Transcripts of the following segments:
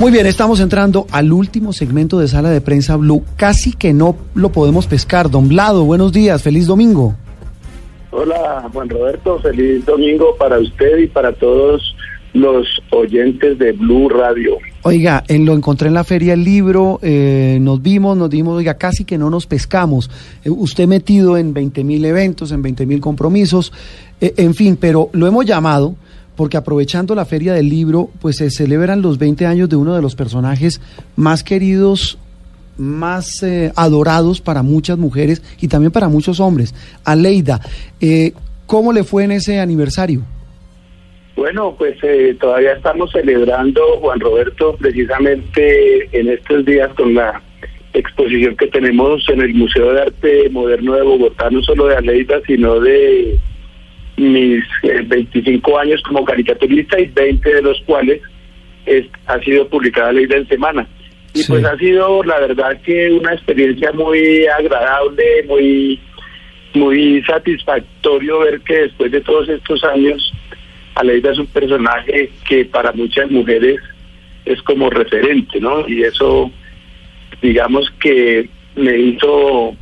Muy bien, estamos entrando al último segmento de Sala de Prensa Blue. Casi que no lo podemos pescar. Don Blado, buenos días, feliz domingo. Hola, Juan Roberto, feliz domingo para usted y para todos los oyentes de Blue Radio. Oiga, en, lo encontré en la feria el libro, eh, nos vimos, nos dimos, oiga, casi que no nos pescamos. Eh, usted metido en 20 mil eventos, en 20 mil compromisos, eh, en fin, pero lo hemos llamado porque aprovechando la feria del libro, pues se celebran los 20 años de uno de los personajes más queridos, más eh, adorados para muchas mujeres y también para muchos hombres. Aleida, eh, ¿cómo le fue en ese aniversario? Bueno, pues eh, todavía estamos celebrando, Juan Roberto, precisamente en estos días con la exposición que tenemos en el Museo de Arte Moderno de Bogotá, no solo de Aleida, sino de mis 25 eh, años como caricaturista y 20 de los cuales es, ha sido publicada Ley en Semana. Y pues ha sido, la verdad, que una experiencia muy agradable, muy, muy satisfactorio ver que después de todos estos años, Aleida es un personaje que para muchas mujeres es como referente, ¿no? Y eso, digamos que me hizo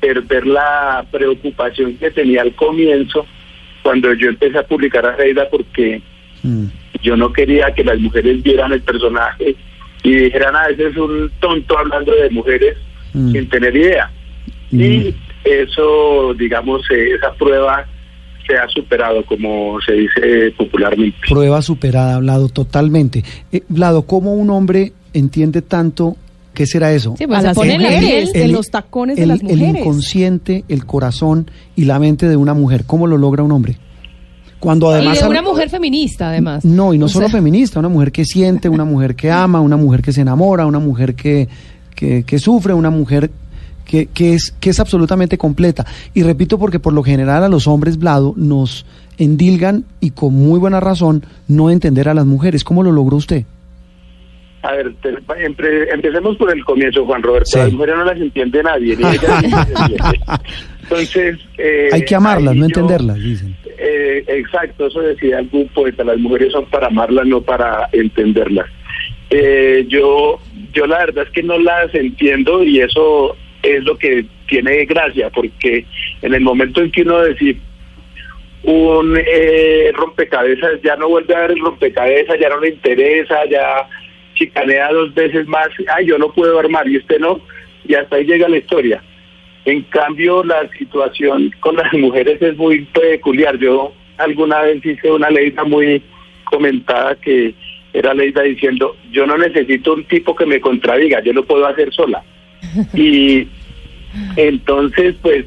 perder la preocupación que tenía al comienzo cuando yo empecé a publicar a Reida porque mm. yo no quería que las mujeres vieran el personaje y dijeran, a ah, veces es un tonto hablando de mujeres mm. sin tener idea. Mm. Y eso, digamos, eh, esa prueba se ha superado, como se dice popularmente. Prueba superada, hablado totalmente. Eh, Vlado, ¿cómo un hombre entiende tanto ¿Qué será eso? Sí, pues se el, en los tacones de las mujeres. El inconsciente, el corazón y la mente de una mujer. ¿Cómo lo logra un hombre? Cuando además... Y de una mujer feminista, además. No, y no solo feminista, una mujer que siente, una mujer que ama, una mujer que se enamora, una mujer que, que, sufre, una mujer que, que, es, que es absolutamente completa. Y repito porque por lo general a los hombres, Blado, nos endilgan y con muy buena razón no entender a las mujeres. ¿Cómo lo logró usted? A ver, empecemos por el comienzo, Juan Roberto. Las mujeres no las entiende nadie, ni Entonces... Eh, Hay que amarlas, no entenderlas, dicen. Eh, exacto, eso decía algún poeta, las mujeres son para amarlas, no para entenderlas. Eh, yo, yo la verdad es que no las entiendo y eso es lo que tiene gracia, porque en el momento en que uno decide un eh, rompecabezas, ya no vuelve a ver el rompecabezas, ya no le interesa, ya chicanea dos veces más, ay, yo no puedo armar y usted no, y hasta ahí llega la historia. En cambio, la situación con las mujeres es muy peculiar. Yo alguna vez hice una ley muy comentada que era Leida diciendo, yo no necesito un tipo que me contradiga, yo lo puedo hacer sola. Y entonces, pues,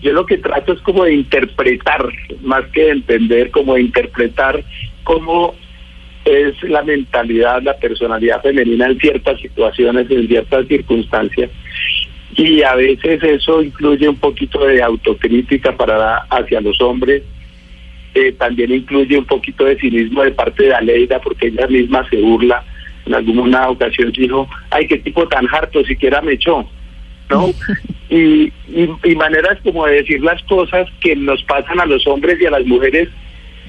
yo lo que trato es como de interpretar, más que de entender, como de interpretar cómo es la mentalidad, la personalidad femenina en ciertas situaciones, en ciertas circunstancias. Y a veces eso incluye un poquito de autocrítica para hacia los hombres. Eh, también incluye un poquito de cinismo de parte de Aleida, porque ella misma se burla. En alguna ocasión dijo, ay, qué tipo tan harto, siquiera me echó. ¿no? y, y, maneras como de decir las cosas que nos pasan a los hombres y a las mujeres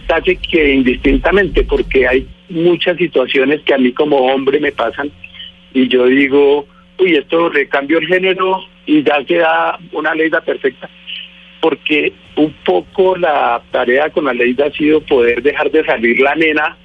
casi que indistintamente, porque hay muchas situaciones que a mí como hombre me pasan y yo digo, uy, esto recambio el género y ya queda una ley perfecta. Porque un poco la tarea con la ley ha sido poder dejar de salir la nena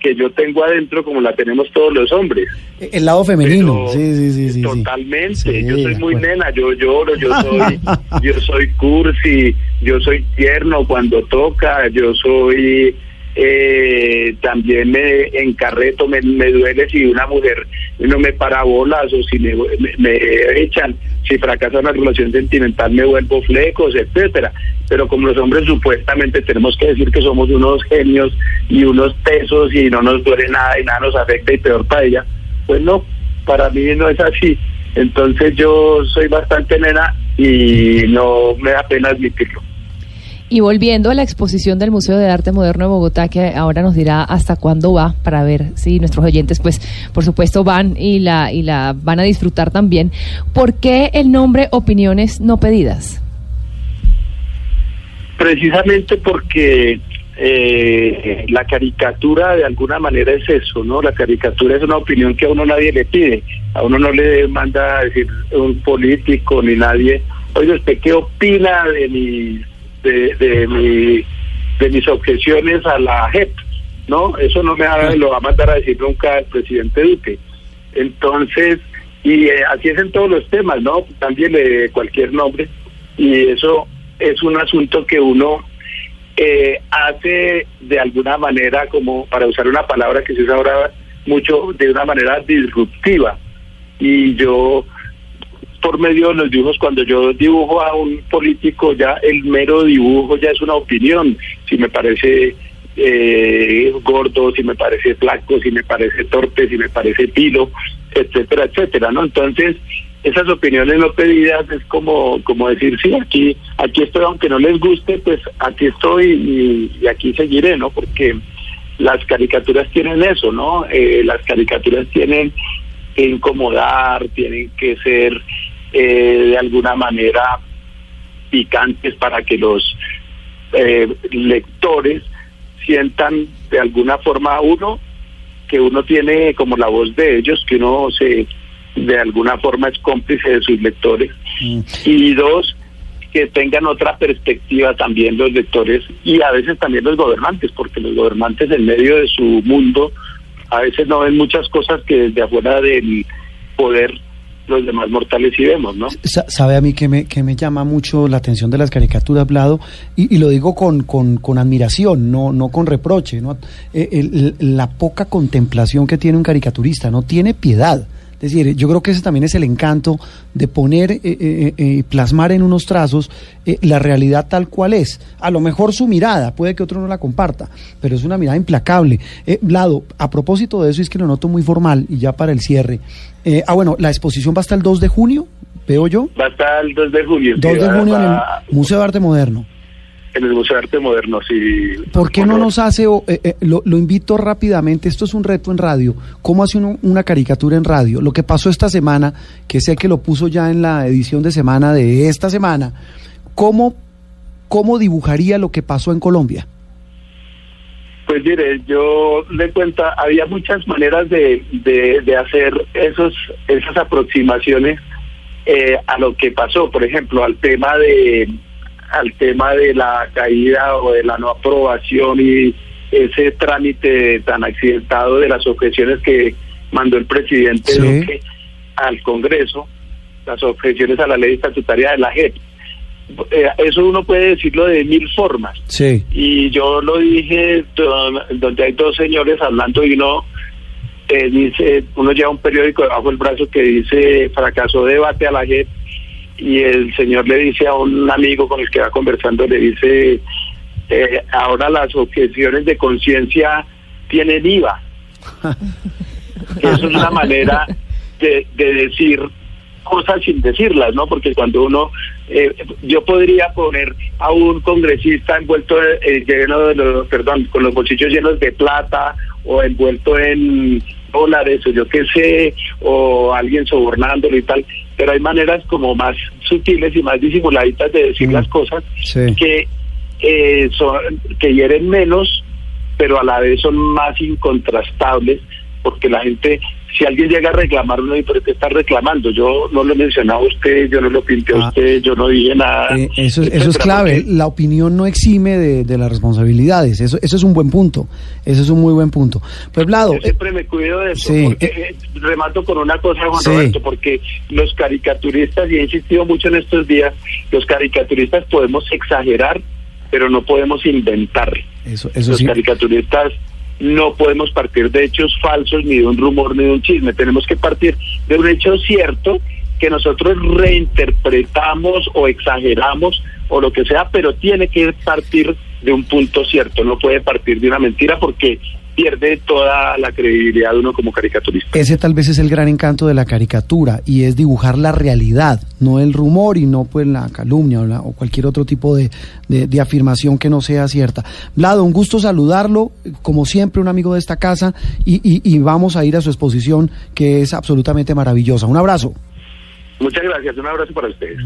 que yo tengo adentro como la tenemos todos los hombres. El lado femenino, sí, sí, sí, Totalmente, yo soy muy nena, yo lloro, yo soy, yo soy cursi, yo soy tierno cuando toca, yo soy eh, también me encarreto, me, duele si una mujer no me para bolas o si me, echan, si fracasa una relación sentimental me vuelvo flecos, etcétera. Pero como los hombres supuestamente tenemos que decir que somos unos genios y unos tesos y no nos duele nada y nada nos afecta y peor para ella, pues no, para mí no es así. Entonces yo soy bastante nena y no me da pena admitirlo. Y volviendo a la exposición del Museo de Arte Moderno de Bogotá, que ahora nos dirá hasta cuándo va, para ver si nuestros oyentes, pues, por supuesto, van y la, y la van a disfrutar también. ¿Por qué el nombre Opiniones No Pedidas? Precisamente porque eh, la caricatura de alguna manera es eso, ¿no? La caricatura es una opinión que a uno nadie le pide, a uno no le manda a decir un político ni nadie, oye, ¿usted qué opina de mis, de, de, mi, de mis objeciones a la JEP? ¿No? Eso no me lo va a mandar a decir nunca el presidente Duque. Entonces, y eh, así es en todos los temas, ¿no? También de cualquier nombre, y eso es un asunto que uno eh, hace de alguna manera, como para usar una palabra que se usa ahora mucho, de una manera disruptiva. Y yo, por medio de los dibujos, cuando yo dibujo a un político, ya el mero dibujo ya es una opinión. Si me parece eh, gordo, si me parece flaco, si me parece torpe, si me parece pilo, etcétera, etcétera, ¿no? Entonces, esas opiniones no pedidas es como como decir sí aquí aquí estoy aunque no les guste pues aquí estoy y, aquí seguiré no porque las caricaturas tienen eso no eh, las caricaturas tienen que incomodar tienen que ser eh, de alguna manera picantes para que los eh, lectores sientan de alguna forma uno que uno tiene como la voz de ellos que uno se de alguna forma es cómplice de sus lectores. Mm. Y dos, que tengan otra perspectiva también los lectores y a veces también los gobernantes, porque los gobernantes en medio de su mundo a veces no ven muchas cosas que desde afuera del poder los demás mortales sí vemos, ¿no? Sabe a mí que me, que me llama mucho la atención de las caricaturas, Blado, y, y lo digo con, con, con, admiración, no, no con reproche, ¿no? Eh, la poca contemplación que tiene un caricaturista, no tiene piedad. Es decir, yo creo que ese también es el encanto de poner y eh, eh, eh, plasmar en unos trazos la realidad tal cual es. A lo mejor su mirada, puede que otro no la comparta, pero es una mirada implacable. Lado, a propósito de eso, es que lo noto muy formal y ya para el cierre. ah, bueno, la exposición va hasta el 2 de junio, veo yo. Va hasta el 2 de junio. 2 de junio en el Museo de Arte Moderno en el Museo de Arte Moderno, sí. ¿Por qué no nos hace, eh, eh, lo, invito rápidamente, esto es un reto en radio, cómo hace uno una caricatura en radio? Lo que pasó esta semana, que sé que lo puso ya en la edición de semana de esta semana, ¿cómo, cómo dibujaría lo que pasó en Colombia? Pues mire, yo le cuenta, había muchas maneras de, de, hacer esos, esas aproximaciones eh, a lo que pasó, por ejemplo, al tema de al tema de la caída o de la no aprobación y ese trámite tan accidentado de las objeciones que mandó el presidente al Congreso, las objeciones a la ley estatutaria de la JEP. Eh, eso uno puede decirlo de mil formas. Sí. Y yo lo dije donde hay dos señores hablando y uno eh, dice, uno lleva un periódico debajo del brazo que dice fracasó debate a la JEP y el señor le dice a un amigo con el que va conversando, le dice, eh, ahora las objeciones de conciencia tienen IVA. Eso es una manera de, decir cosas sin decirlas, ¿no? Porque cuando uno, eh, yo podría poner a un congresista envuelto eh, lleno de los, perdón, con los bolsillos llenos de plata o envuelto en dólares o yo qué sé, o alguien sobornándolo y tal, pero hay maneras como más sutiles y más disimuladitas de decir mm. las cosas que, eh, son, que hieren menos, pero a la vez son más incontrastables, porque la gente si alguien llega a reclamar, uno dice, ¿pero qué está reclamando? Yo no lo he mencionado a usted, yo no lo pinté a ah. usted, yo no dije nada. Eh, eso, eso es clave, la opinión no exime de, las responsabilidades, eso, eso es un buen punto, eso es un muy buen punto. Pues, Vlado... Yo siempre me cuido de eso, porque eh, remato con una cosa, Juan Roberto, porque los caricaturistas, y he insistido mucho en estos días, los caricaturistas podemos exagerar, pero no podemos inventar. Eso, eso los caricaturistas no podemos partir de hechos falsos, ni de un rumor, ni de un chisme. Tenemos que partir de un hecho cierto que nosotros reinterpretamos o exageramos o lo que sea, pero tiene que partir de un punto cierto, no puede partir de una mentira porque pierde toda la credibilidad de uno como caricaturista. Ese tal vez es el gran encanto de la caricatura y es dibujar la realidad, no el rumor y no pues la calumnia o, cualquier otro tipo de, de, afirmación que no sea cierta. Vlado, un gusto saludarlo, como siempre un amigo de esta casa y, y vamos a ir a su exposición que es absolutamente maravillosa. Un abrazo. Muchas gracias, un abrazo para ustedes.